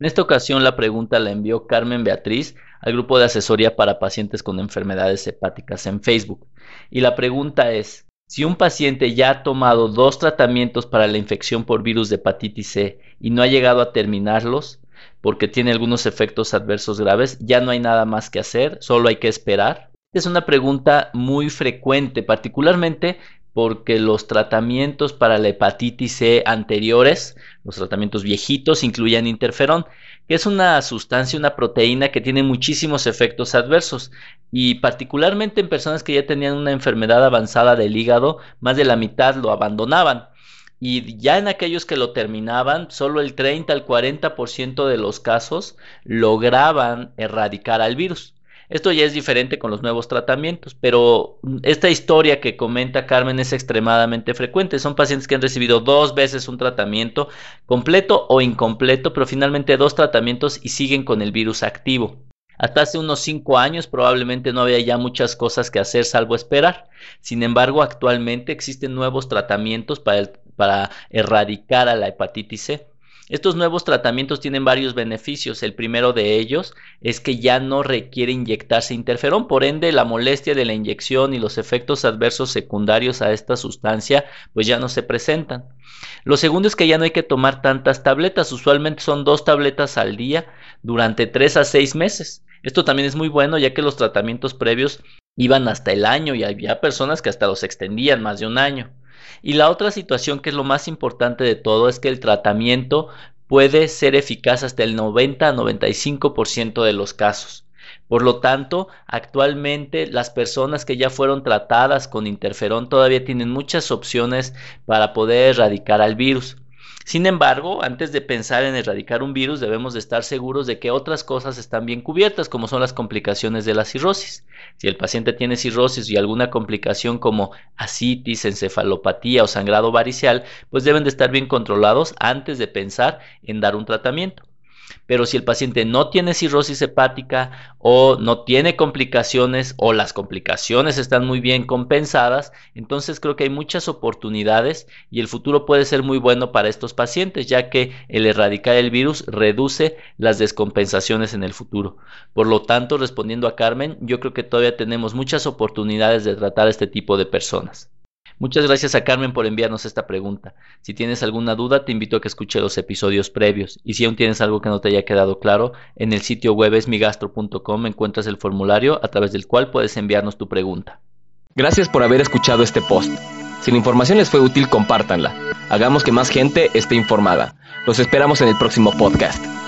En esta ocasión la pregunta la envió Carmen Beatriz al grupo de asesoría para pacientes con enfermedades hepáticas en Facebook. Y la pregunta es, si un paciente ya ha tomado dos tratamientos para la infección por virus de hepatitis C y no ha llegado a terminarlos porque tiene algunos efectos adversos graves, ya no hay nada más que hacer, solo hay que esperar. Es una pregunta muy frecuente, particularmente porque los tratamientos para la hepatitis C anteriores, los tratamientos viejitos, incluían interferón, que es una sustancia, una proteína que tiene muchísimos efectos adversos y particularmente en personas que ya tenían una enfermedad avanzada del hígado, más de la mitad lo abandonaban. Y ya en aquellos que lo terminaban, solo el 30 al 40% de los casos lograban erradicar al virus. Esto ya es diferente con los nuevos tratamientos, pero esta historia que comenta Carmen es extremadamente frecuente. Son pacientes que han recibido dos veces un tratamiento completo o incompleto, pero finalmente dos tratamientos y siguen con el virus activo. Hasta hace unos cinco años probablemente no había ya muchas cosas que hacer salvo esperar. Sin embargo, actualmente existen nuevos tratamientos para, para erradicar a la hepatitis C. Estos nuevos tratamientos tienen varios beneficios. El primero de ellos es que ya no requiere inyectarse interferón, por ende la molestia de la inyección y los efectos adversos secundarios a esta sustancia pues ya no se presentan. Lo segundo es que ya no hay que tomar tantas tabletas, usualmente son dos tabletas al día durante tres a seis meses. Esto también es muy bueno ya que los tratamientos previos iban hasta el año y había personas que hasta los extendían más de un año. Y la otra situación que es lo más importante de todo es que el tratamiento puede ser eficaz hasta el 90 a 95% de los casos. Por lo tanto, actualmente las personas que ya fueron tratadas con interferón todavía tienen muchas opciones para poder erradicar al virus. Sin embargo, antes de pensar en erradicar un virus, debemos de estar seguros de que otras cosas están bien cubiertas, como son las complicaciones de la cirrosis. Si el paciente tiene cirrosis y alguna complicación como asitis, encefalopatía o sangrado varicial, pues deben de estar bien controlados antes de pensar en dar un tratamiento. Pero si el paciente no tiene cirrosis hepática o no tiene complicaciones o las complicaciones están muy bien compensadas, entonces creo que hay muchas oportunidades y el futuro puede ser muy bueno para estos pacientes, ya que el erradicar el virus reduce las descompensaciones en el futuro. Por lo tanto, respondiendo a Carmen, yo creo que todavía tenemos muchas oportunidades de tratar a este tipo de personas. Muchas gracias a Carmen por enviarnos esta pregunta. Si tienes alguna duda, te invito a que escuche los episodios previos. Y si aún tienes algo que no te haya quedado claro, en el sitio web esmigastro.com encuentras el formulario a través del cual puedes enviarnos tu pregunta. Gracias por haber escuchado este post. Si la información les fue útil, compártanla. Hagamos que más gente esté informada. Los esperamos en el próximo podcast.